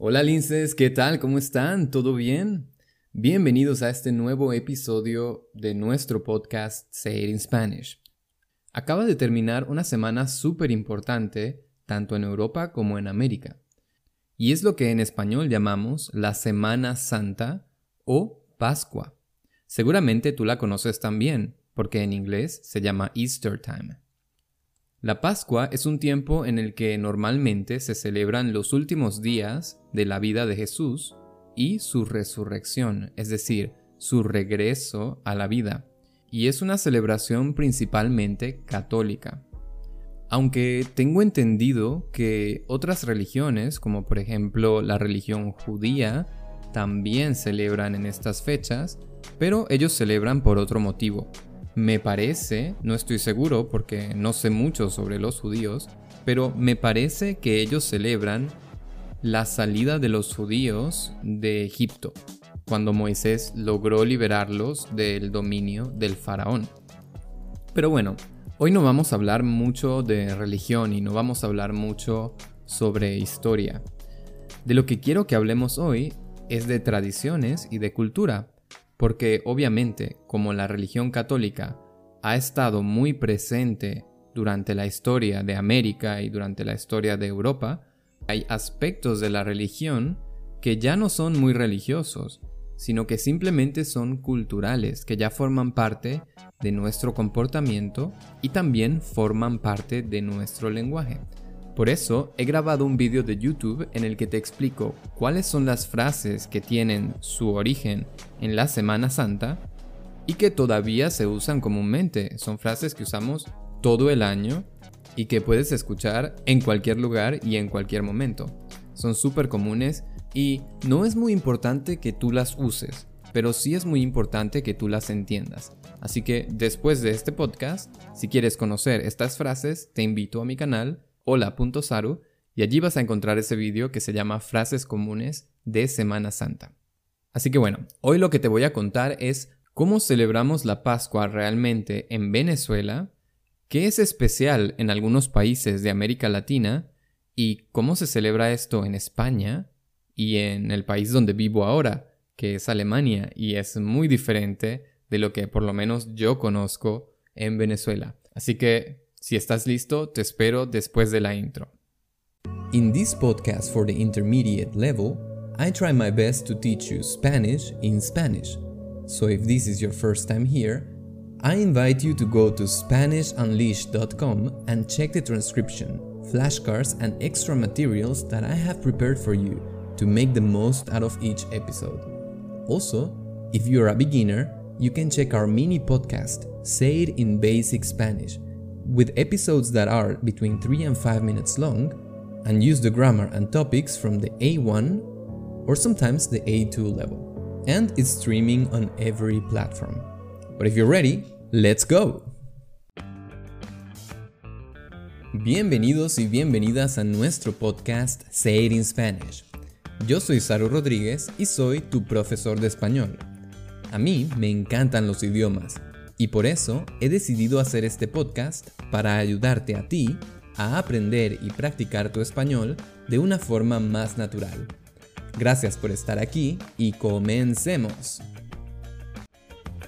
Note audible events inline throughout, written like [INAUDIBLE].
Hola linces, ¿qué tal? ¿Cómo están? ¿Todo bien? Bienvenidos a este nuevo episodio de nuestro podcast Say It in Spanish. Acaba de terminar una semana súper importante tanto en Europa como en América. Y es lo que en español llamamos la Semana Santa o Pascua. Seguramente tú la conoces también, porque en inglés se llama Easter Time. La Pascua es un tiempo en el que normalmente se celebran los últimos días de la vida de Jesús y su resurrección, es decir, su regreso a la vida, y es una celebración principalmente católica. Aunque tengo entendido que otras religiones, como por ejemplo la religión judía, también celebran en estas fechas, pero ellos celebran por otro motivo. Me parece, no estoy seguro porque no sé mucho sobre los judíos, pero me parece que ellos celebran la salida de los judíos de Egipto, cuando Moisés logró liberarlos del dominio del faraón. Pero bueno, hoy no vamos a hablar mucho de religión y no vamos a hablar mucho sobre historia. De lo que quiero que hablemos hoy es de tradiciones y de cultura, porque obviamente como la religión católica ha estado muy presente durante la historia de América y durante la historia de Europa, hay aspectos de la religión que ya no son muy religiosos, sino que simplemente son culturales, que ya forman parte de nuestro comportamiento y también forman parte de nuestro lenguaje. Por eso he grabado un vídeo de YouTube en el que te explico cuáles son las frases que tienen su origen en la Semana Santa y que todavía se usan comúnmente. Son frases que usamos todo el año y que puedes escuchar en cualquier lugar y en cualquier momento. Son súper comunes y no es muy importante que tú las uses, pero sí es muy importante que tú las entiendas. Así que después de este podcast, si quieres conocer estas frases, te invito a mi canal hola.saru y allí vas a encontrar ese vídeo que se llama Frases comunes de Semana Santa. Así que bueno, hoy lo que te voy a contar es cómo celebramos la Pascua realmente en Venezuela, qué es especial en algunos países de América Latina y cómo se celebra esto en España y en el país donde vivo ahora, que es Alemania, y es muy diferente de lo que por lo menos yo conozco en Venezuela. Así que Si estás listo, te espero después de la intro. In this podcast for the intermediate level, I try my best to teach you Spanish in Spanish. So if this is your first time here, I invite you to go to SpanishUnleashed.com and check the transcription, flashcards, and extra materials that I have prepared for you to make the most out of each episode. Also, if you're a beginner, you can check our mini podcast, Say It in Basic Spanish with episodes that are between 3 and 5 minutes long, and use the grammar and topics from the A1 or sometimes the A2 level. And it's streaming on every platform. But if you're ready, let's go! Bienvenidos y bienvenidas a nuestro podcast Say It in Spanish. Yo soy Saru Rodríguez y soy tu profesor de español. A mí me encantan los idiomas y por eso he decidido hacer este podcast para ayudarte a ti a aprender y practicar tu español de una forma más natural. Gracias por estar aquí y comencemos.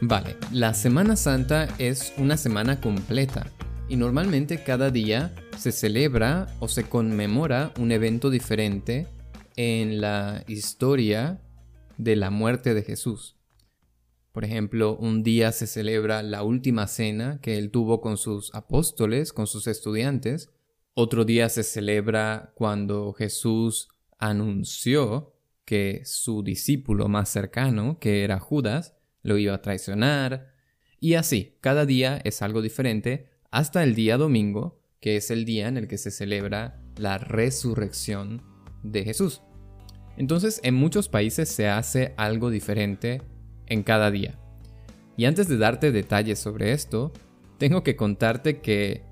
Vale, la Semana Santa es una semana completa y normalmente cada día se celebra o se conmemora un evento diferente en la historia de la muerte de Jesús. Por ejemplo, un día se celebra la última cena que él tuvo con sus apóstoles, con sus estudiantes. Otro día se celebra cuando Jesús anunció que su discípulo más cercano, que era Judas, lo iba a traicionar. Y así, cada día es algo diferente hasta el día domingo, que es el día en el que se celebra la resurrección de Jesús. Entonces, en muchos países se hace algo diferente en cada día. Y antes de darte detalles sobre esto, tengo que contarte que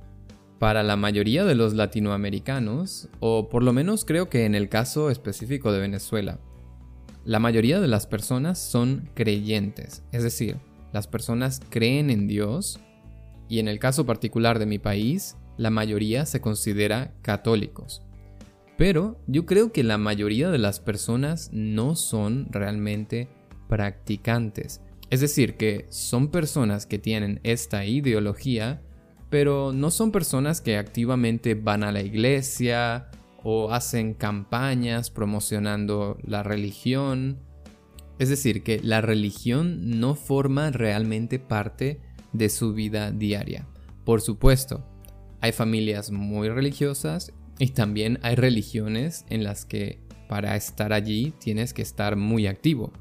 para la mayoría de los latinoamericanos, o por lo menos creo que en el caso específico de Venezuela, la mayoría de las personas son creyentes, es decir, las personas creen en Dios y en el caso particular de mi país, la mayoría se considera católicos. Pero yo creo que la mayoría de las personas no son realmente practicantes. Es decir, que son personas que tienen esta ideología, pero no son personas que activamente van a la iglesia o hacen campañas promocionando la religión. Es decir, que la religión no forma realmente parte de su vida diaria. Por supuesto, hay familias muy religiosas y también hay religiones en las que para estar allí tienes que estar muy activo.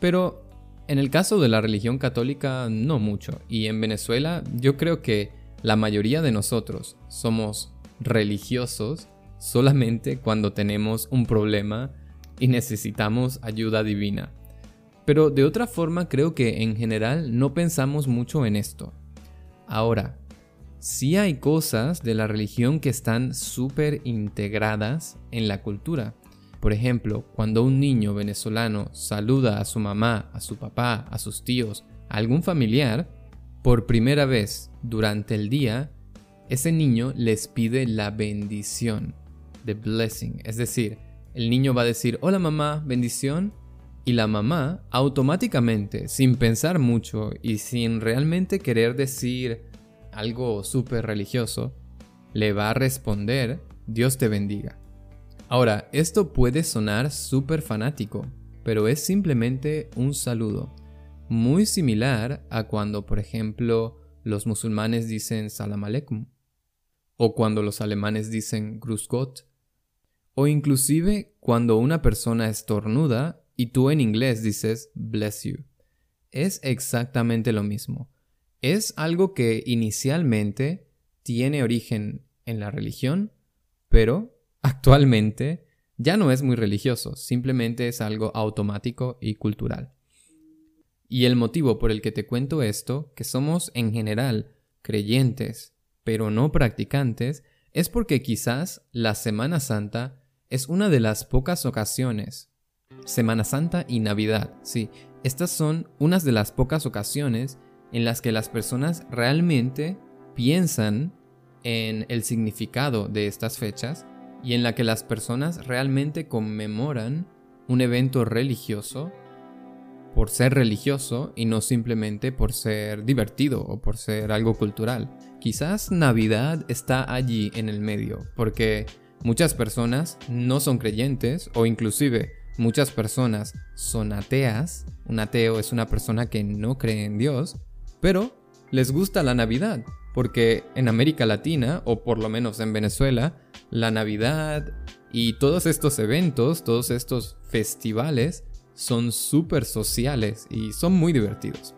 Pero en el caso de la religión católica no mucho. Y en Venezuela yo creo que la mayoría de nosotros somos religiosos solamente cuando tenemos un problema y necesitamos ayuda divina. Pero de otra forma creo que en general no pensamos mucho en esto. Ahora, sí hay cosas de la religión que están súper integradas en la cultura. Por ejemplo, cuando un niño venezolano saluda a su mamá, a su papá, a sus tíos, a algún familiar, por primera vez durante el día, ese niño les pide la bendición, the blessing. Es decir, el niño va a decir, hola mamá, bendición, y la mamá automáticamente, sin pensar mucho y sin realmente querer decir algo súper religioso, le va a responder, Dios te bendiga. Ahora, esto puede sonar súper fanático, pero es simplemente un saludo, muy similar a cuando, por ejemplo, los musulmanes dicen Salam Aleikum, o cuando los alemanes dicen Grüß Gott, o inclusive cuando una persona estornuda y tú en inglés dices Bless you. Es exactamente lo mismo. Es algo que inicialmente tiene origen en la religión, pero actualmente ya no es muy religioso, simplemente es algo automático y cultural. Y el motivo por el que te cuento esto, que somos en general creyentes, pero no practicantes, es porque quizás la Semana Santa es una de las pocas ocasiones. Semana Santa y Navidad, sí, estas son unas de las pocas ocasiones en las que las personas realmente piensan en el significado de estas fechas y en la que las personas realmente conmemoran un evento religioso por ser religioso y no simplemente por ser divertido o por ser algo cultural. Quizás Navidad está allí en el medio, porque muchas personas no son creyentes o inclusive muchas personas son ateas. Un ateo es una persona que no cree en Dios pero les gusta la Navidad, porque en América Latina, o por lo menos en Venezuela, la Navidad y todos estos eventos, todos estos festivales, son súper sociales y son muy divertidos.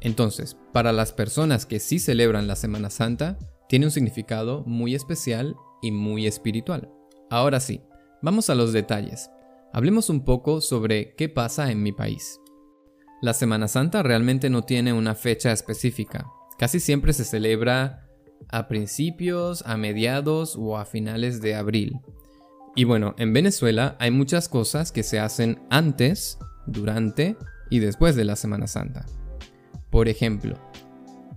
Entonces, para las personas que sí celebran la Semana Santa, tiene un significado muy especial y muy espiritual. Ahora sí, vamos a los detalles. Hablemos un poco sobre qué pasa en mi país. La Semana Santa realmente no tiene una fecha específica. Casi siempre se celebra a principios, a mediados o a finales de abril. Y bueno, en Venezuela hay muchas cosas que se hacen antes, durante y después de la Semana Santa. Por ejemplo,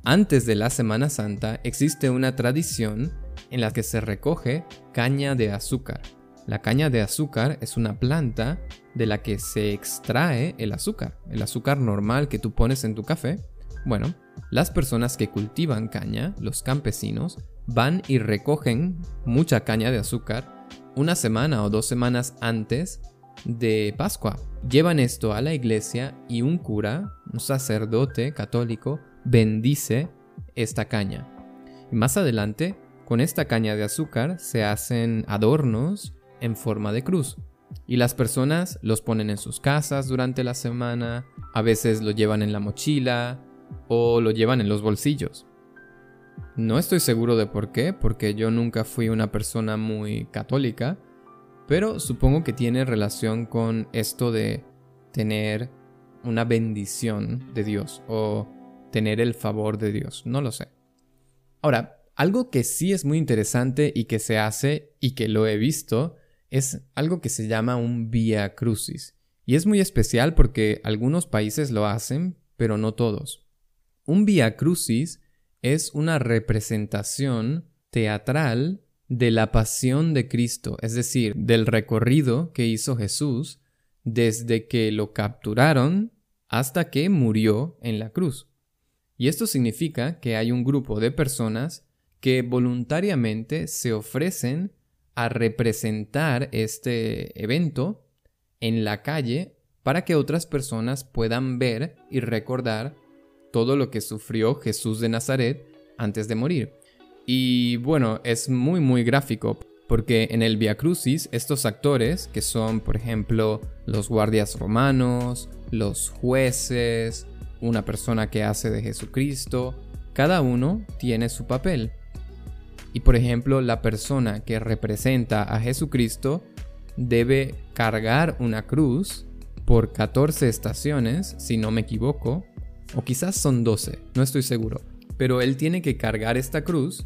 antes de la Semana Santa existe una tradición en la que se recoge caña de azúcar. La caña de azúcar es una planta de la que se extrae el azúcar, el azúcar normal que tú pones en tu café. Bueno, las personas que cultivan caña, los campesinos, van y recogen mucha caña de azúcar una semana o dos semanas antes de Pascua. Llevan esto a la iglesia y un cura, un sacerdote católico, bendice esta caña. Y más adelante, con esta caña de azúcar se hacen adornos en forma de cruz. Y las personas los ponen en sus casas durante la semana, a veces lo llevan en la mochila o lo llevan en los bolsillos. No estoy seguro de por qué, porque yo nunca fui una persona muy católica, pero supongo que tiene relación con esto de tener una bendición de Dios o tener el favor de Dios, no lo sé. Ahora, algo que sí es muy interesante y que se hace y que lo he visto es algo que se llama un via crucis. Y es muy especial porque algunos países lo hacen, pero no todos. Un via crucis es una representación teatral de la pasión de Cristo, es decir, del recorrido que hizo Jesús desde que lo capturaron hasta que murió en la cruz. Y esto significa que hay un grupo de personas que voluntariamente se ofrecen a representar este evento en la calle para que otras personas puedan ver y recordar todo lo que sufrió Jesús de Nazaret antes de morir. Y bueno, es muy muy gráfico porque en el Via Crucis estos actores, que son por ejemplo los guardias romanos, los jueces, una persona que hace de Jesucristo, cada uno tiene su papel. Y por ejemplo, la persona que representa a Jesucristo debe cargar una cruz por 14 estaciones, si no me equivoco, o quizás son 12, no estoy seguro. Pero él tiene que cargar esta cruz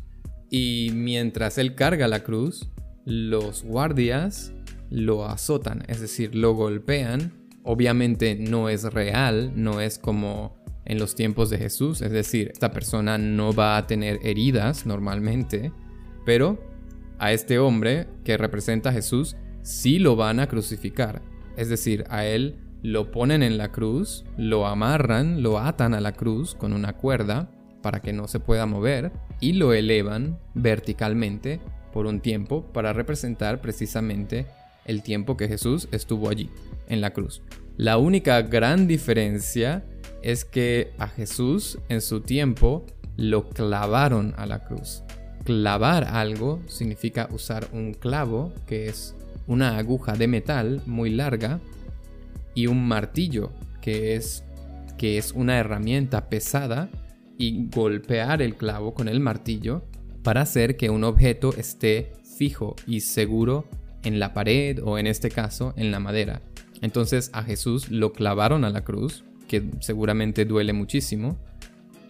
y mientras él carga la cruz, los guardias lo azotan, es decir, lo golpean. Obviamente no es real, no es como en los tiempos de Jesús, es decir, esta persona no va a tener heridas normalmente, pero a este hombre que representa a Jesús sí lo van a crucificar, es decir, a él lo ponen en la cruz, lo amarran, lo atan a la cruz con una cuerda para que no se pueda mover y lo elevan verticalmente por un tiempo para representar precisamente el tiempo que Jesús estuvo allí, en la cruz. La única gran diferencia es que a Jesús en su tiempo lo clavaron a la cruz. Clavar algo significa usar un clavo, que es una aguja de metal muy larga, y un martillo, que es, que es una herramienta pesada y golpear el clavo con el martillo para hacer que un objeto esté fijo y seguro en la pared o en este caso en la madera. Entonces a Jesús lo clavaron a la cruz, que seguramente duele muchísimo.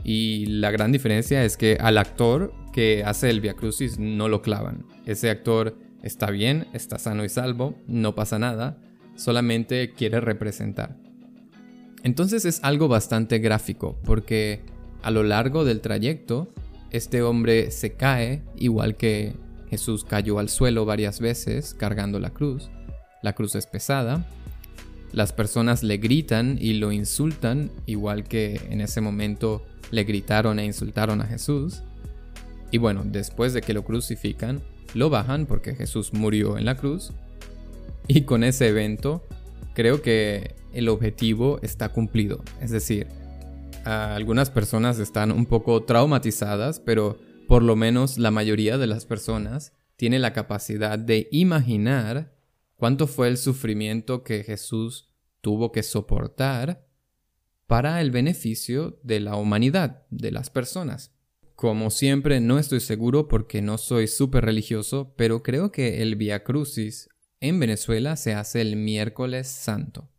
Y la gran diferencia es que al actor que hace el Via Crucis no lo clavan. Ese actor está bien, está sano y salvo, no pasa nada, solamente quiere representar. Entonces es algo bastante gráfico, porque a lo largo del trayecto, este hombre se cae, igual que Jesús cayó al suelo varias veces cargando la cruz. La cruz es pesada. Las personas le gritan y lo insultan, igual que en ese momento le gritaron e insultaron a Jesús. Y bueno, después de que lo crucifican, lo bajan porque Jesús murió en la cruz. [LAUGHS] Y con ese evento, creo que el objetivo está cumplido. Es decir, algunas personas están un poco traumatizadas, pero por lo menos la mayoría de las personas tiene la capacidad de imaginar cuánto fue el sufrimiento que Jesús tuvo que soportar para el beneficio de la humanidad, de las personas. Como siempre, no estoy seguro porque no soy súper religioso, pero creo que el Via Crucis en Venezuela se hace el miércoles santo.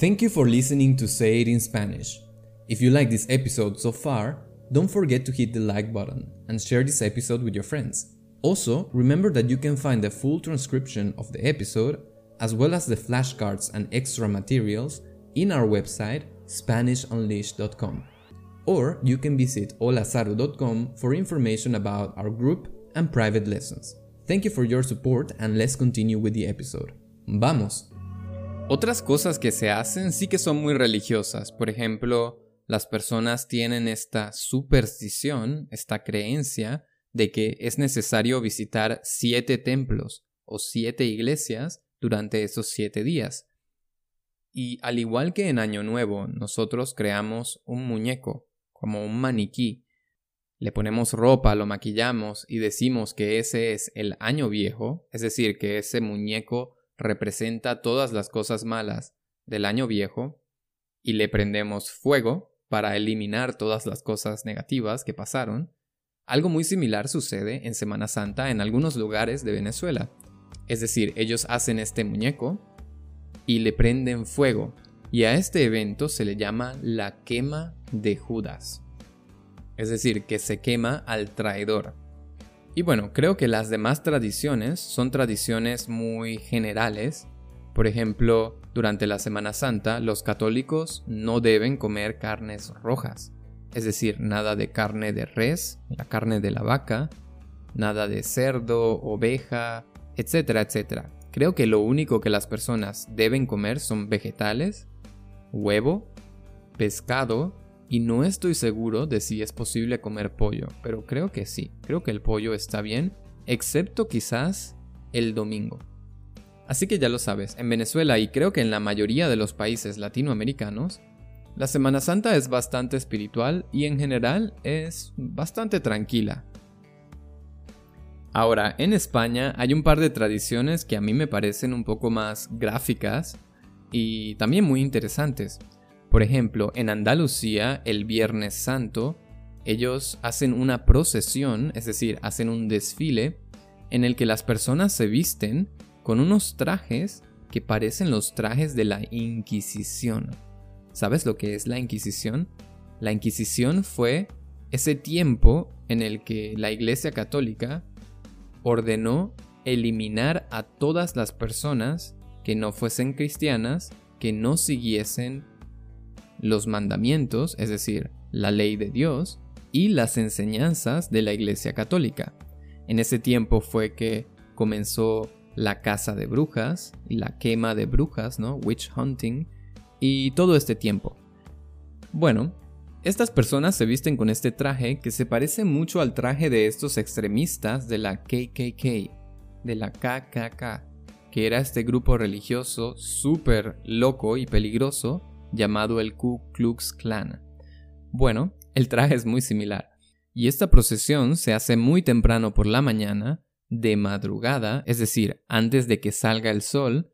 Thank you for listening to Say It in Spanish. If you like this episode so far, don't forget to hit the like button and share this episode with your friends. Also, remember that you can find the full transcription of the episode, as well as the flashcards and extra materials, in our website SpanishUnleashed.com. Or you can visit holazaru.com for information about our group and private lessons. Thank you for your support and let's continue with the episode. ¡Vamos! Otras cosas que se hacen sí que son muy religiosas. Por ejemplo, las personas tienen esta superstición, esta creencia de que es necesario visitar siete templos o siete iglesias durante esos siete días. Y al igual que en Año Nuevo, nosotros creamos un muñeco, como un maniquí. Le ponemos ropa, lo maquillamos y decimos que ese es el año viejo, es decir, que ese muñeco representa todas las cosas malas del año viejo, y le prendemos fuego para eliminar todas las cosas negativas que pasaron, algo muy similar sucede en Semana Santa en algunos lugares de Venezuela. Es decir, ellos hacen este muñeco y le prenden fuego, y a este evento se le llama la quema de Judas. Es decir, que se quema al traidor. Y bueno, creo que las demás tradiciones son tradiciones muy generales. Por ejemplo, durante la Semana Santa, los católicos no deben comer carnes rojas, es decir, nada de carne de res, la carne de la vaca, nada de cerdo, oveja, etcétera, etcétera. Creo que lo único que las personas deben comer son vegetales, huevo, pescado y no estoy seguro de si es posible comer pollo, pero creo que sí, creo que el pollo está bien, excepto quizás el domingo. Así que ya lo sabes, en Venezuela y creo que en la mayoría de los países latinoamericanos, la Semana Santa es bastante espiritual y en general es bastante tranquila. Ahora, en España hay un par de tradiciones que a mí me parecen un poco más gráficas y también muy interesantes. Por ejemplo, en Andalucía, el Viernes Santo, ellos hacen una procesión, es decir, hacen un desfile en el que las personas se visten con unos trajes que parecen los trajes de la Inquisición. ¿Sabes lo que es la Inquisición? La Inquisición fue ese tiempo en el que la Iglesia Católica ordenó eliminar a todas las personas que no fuesen cristianas, que no siguiesen los mandamientos, es decir, la ley de Dios, y las enseñanzas de la Iglesia Católica. En ese tiempo fue que comenzó la caza de brujas la quema de brujas, ¿no? Witch hunting, y todo este tiempo. Bueno, estas personas se visten con este traje que se parece mucho al traje de estos extremistas de la KKK, de la KKK, que era este grupo religioso súper loco y peligroso llamado el Ku Klux Klan. Bueno, el traje es muy similar, y esta procesión se hace muy temprano por la mañana, de madrugada, es decir, antes de que salga el sol,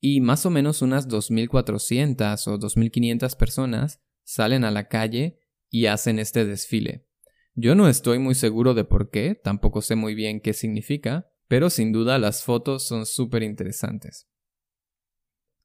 y más o menos unas 2.400 o 2.500 personas salen a la calle y hacen este desfile. Yo no estoy muy seguro de por qué, tampoco sé muy bien qué significa, pero sin duda las fotos son súper interesantes.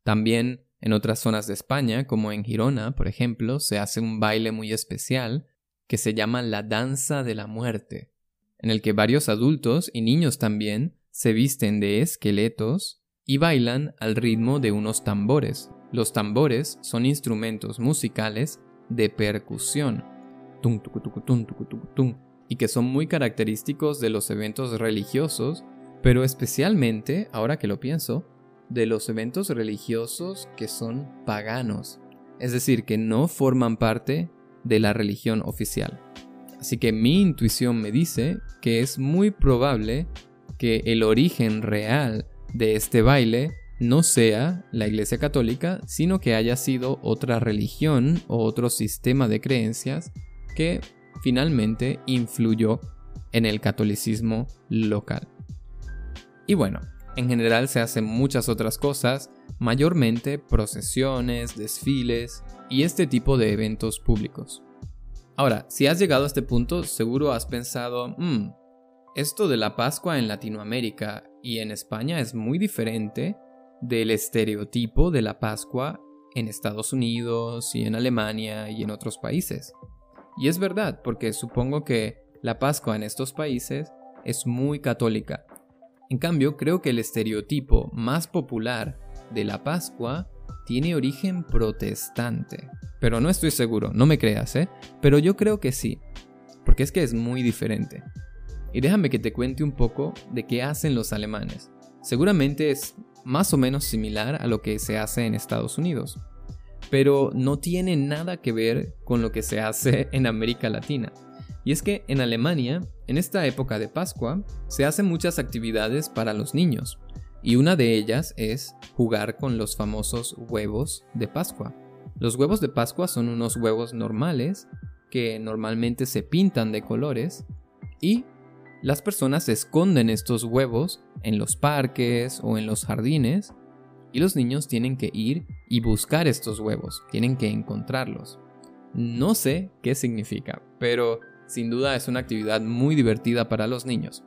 También en otras zonas de España, como en Girona, por ejemplo, se hace un baile muy especial que se llama la danza de la muerte, en el que varios adultos y niños también se visten de esqueletos y bailan al ritmo de unos tambores, los tambores son instrumentos musicales de percusión, y que son muy característicos de los eventos religiosos, pero especialmente, ahora que lo pienso, de los eventos religiosos que son paganos, es decir, que no forman parte de la religión oficial. Así que mi intuición me dice que es muy probable que el origen real de este baile no sea la Iglesia Católica, sino que haya sido otra religión o otro sistema de creencias que finalmente influyó en el catolicismo local. Y bueno, en general se hacen muchas otras cosas, mayormente procesiones, desfiles y este tipo de eventos públicos. Ahora, si has llegado a este punto, seguro has pensado, hmm, esto de la Pascua en Latinoamérica y en España es muy diferente del estereotipo de la Pascua en Estados Unidos y en Alemania y en otros países. Y es verdad, porque supongo que la Pascua en estos países es muy católica. En cambio, creo que el estereotipo más popular de la Pascua tiene origen protestante. Pero no estoy seguro, no me creas, ¿eh? Pero yo creo que sí, porque es que es muy diferente. Y déjame que te cuente un poco de qué hacen los alemanes. Seguramente es más o menos similar a lo que se hace en Estados Unidos, pero no tiene nada que ver con lo que se hace en América Latina. Y es que en Alemania, en esta época de Pascua, se hacen muchas actividades para los niños, y una de ellas es jugar con los famosos huevos de Pascua. Los huevos de Pascua son unos huevos normales que normalmente se pintan de colores y las personas esconden estos huevos en los parques o en los jardines y los niños tienen que ir y buscar estos huevos, tienen que encontrarlos. No sé qué significa, pero sin duda es una actividad muy divertida para los niños.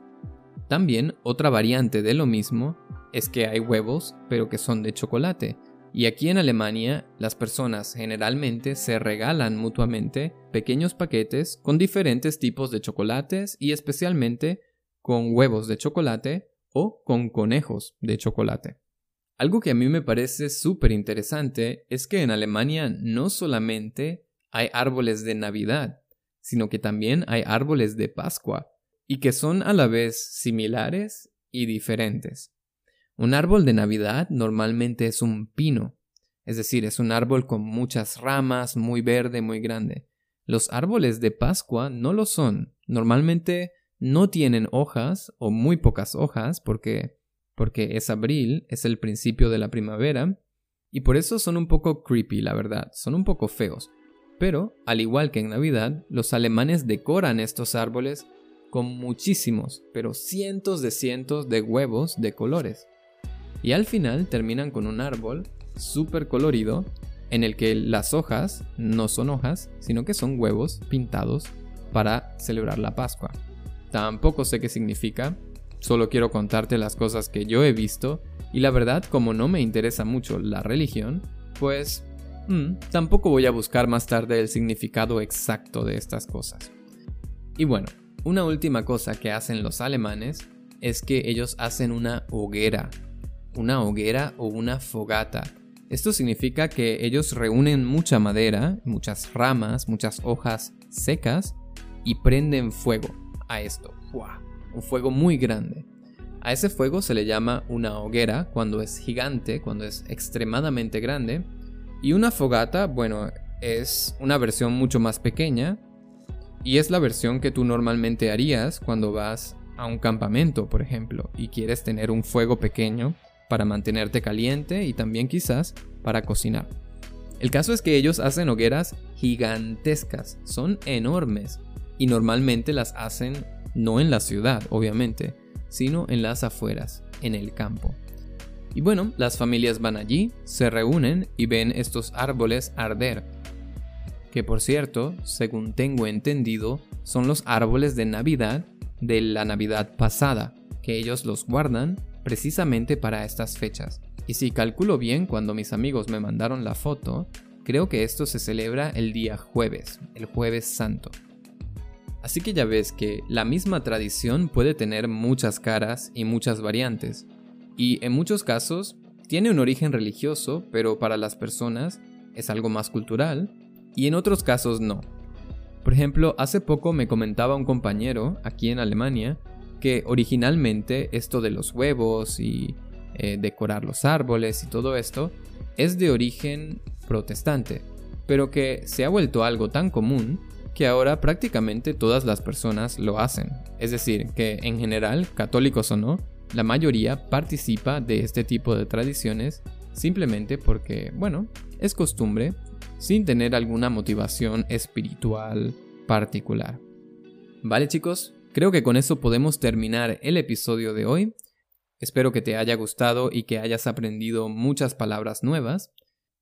También otra variante de lo mismo es que hay huevos pero que son de chocolate y aquí en Alemania, las personas generalmente se regalan mutuamente pequeños paquetes con diferentes tipos de chocolates y especialmente con huevos de chocolate o con conejos de chocolate. Algo que a mí me parece súper interesante es que en Alemania no solamente hay árboles de Navidad, sino que también hay árboles de Pascua. y que son a la vez similares y diferentes. Un árbol de Navidad normalmente es un pino, es decir, es un árbol con muchas ramas, muy verde, muy grande. Los árboles de Pascua no lo son. Normalmente no tienen hojas o muy pocas hojas porque porque es abril, es el principio de la primavera y por eso son un poco creepy, la verdad, son un poco feos. Pero, al igual que en Navidad, los alemanes decoran estos árboles con muchísimos, pero cientos de cientos de huevos de colores. Y al final terminan con un árbol súper colorido en el que las hojas no son hojas, sino que son huevos pintados para celebrar la Pascua. Tampoco sé qué significa, solo quiero contarte las cosas que yo he visto y la verdad como no me interesa mucho la religión, pues mm, tampoco voy a buscar más tarde el significado exacto de estas cosas. Y bueno, una última cosa que hacen los alemanes es que ellos hacen una hoguera, una hoguera o una fogata esto significa que ellos reúnen mucha madera, muchas ramas, muchas hojas secas y prenden fuego a esto. Un fuego muy grande. A ese fuego se le llama una hoguera cuando es gigante, cuando es extremadamente grande. Y una fogata, bueno, es una versión mucho más pequeña y es la versión que tú normalmente harías cuando vas a un campamento, por ejemplo, y quieres tener un fuego pequeño para mantenerte caliente y también quizás para cocinar. El caso es que ellos hacen hogueras gigantescas, son enormes y normalmente las hacen no en la ciudad, obviamente, sino en las afueras, en el campo. Y bueno, las familias van allí, se reúnen y ven estos árboles arder. Que por cierto, según tengo entendido, son los árboles de Navidad de la Navidad pasada, que ellos los guardan precisamente para estas fechas. Y si calculo bien cuando mis amigos me mandaron la foto, creo que esto se celebra el día jueves, el jueves santo. Así que ya ves que la misma tradición puede tener muchas caras y muchas variantes, y en muchos casos tiene un origen religioso, pero para las personas es algo más cultural, y en otros casos no. Por ejemplo, hace poco me comentaba un compañero aquí en Alemania que originalmente esto de los huevos y eh, decorar los árboles y todo esto es de origen protestante, pero que se ha vuelto algo tan común que ahora prácticamente todas las personas lo hacen. Es decir, que en general, católicos o no, la mayoría participa de este tipo de tradiciones simplemente porque, bueno, es costumbre sin tener alguna motivación espiritual particular. Vale chicos, Creo que con eso podemos terminar el episodio de hoy. Espero que te haya gustado y que hayas aprendido muchas palabras nuevas.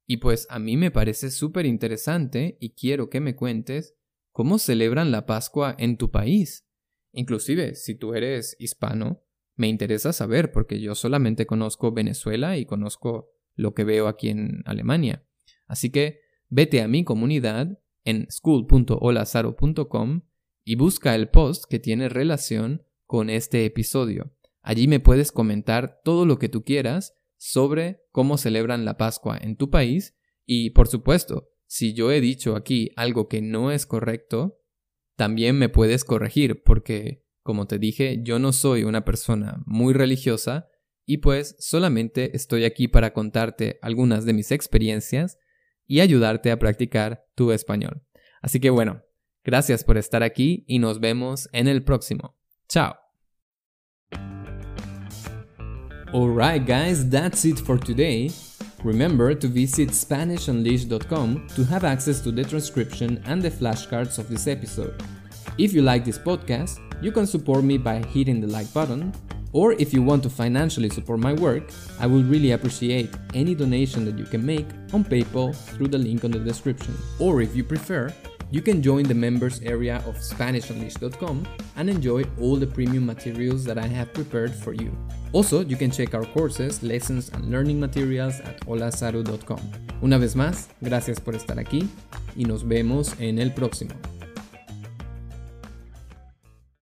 Y pues a mí me parece súper interesante y quiero que me cuentes cómo celebran la Pascua en tu país. Inclusive, si tú eres hispano, me interesa saber porque yo solamente conozco Venezuela y conozco lo que veo aquí en Alemania. Así que vete a mi comunidad en school.olazaro.com y busca el post que tiene relación con este episodio. Allí me puedes comentar todo lo que tú quieras sobre cómo celebran la Pascua en tu país y, por supuesto, si yo he dicho aquí algo que no es correcto, también me puedes corregir porque, como te dije, yo no soy una persona muy religiosa y pues solamente estoy aquí para contarte algunas de mis experiencias y ayudarte a practicar tu español. Así que bueno, Gracias por estar aquí y nos vemos en el próximo. Chao. Alright guys, that's it for today. Remember to visit SpanishUnleashed.com to have access to the transcription and the flashcards of this episode. If you like this podcast, you can support me by hitting the like button, or if you want to financially support my work, I would really appreciate any donation that you can make on PayPal through the link on the description. Or if you prefer, you can join the members area of SpanishUnleashed.com and enjoy all the premium materials that I have prepared for you. Also, you can check our courses, lessons, and learning materials at olazaru.com. Una vez más, gracias por estar aquí y nos vemos en el próximo.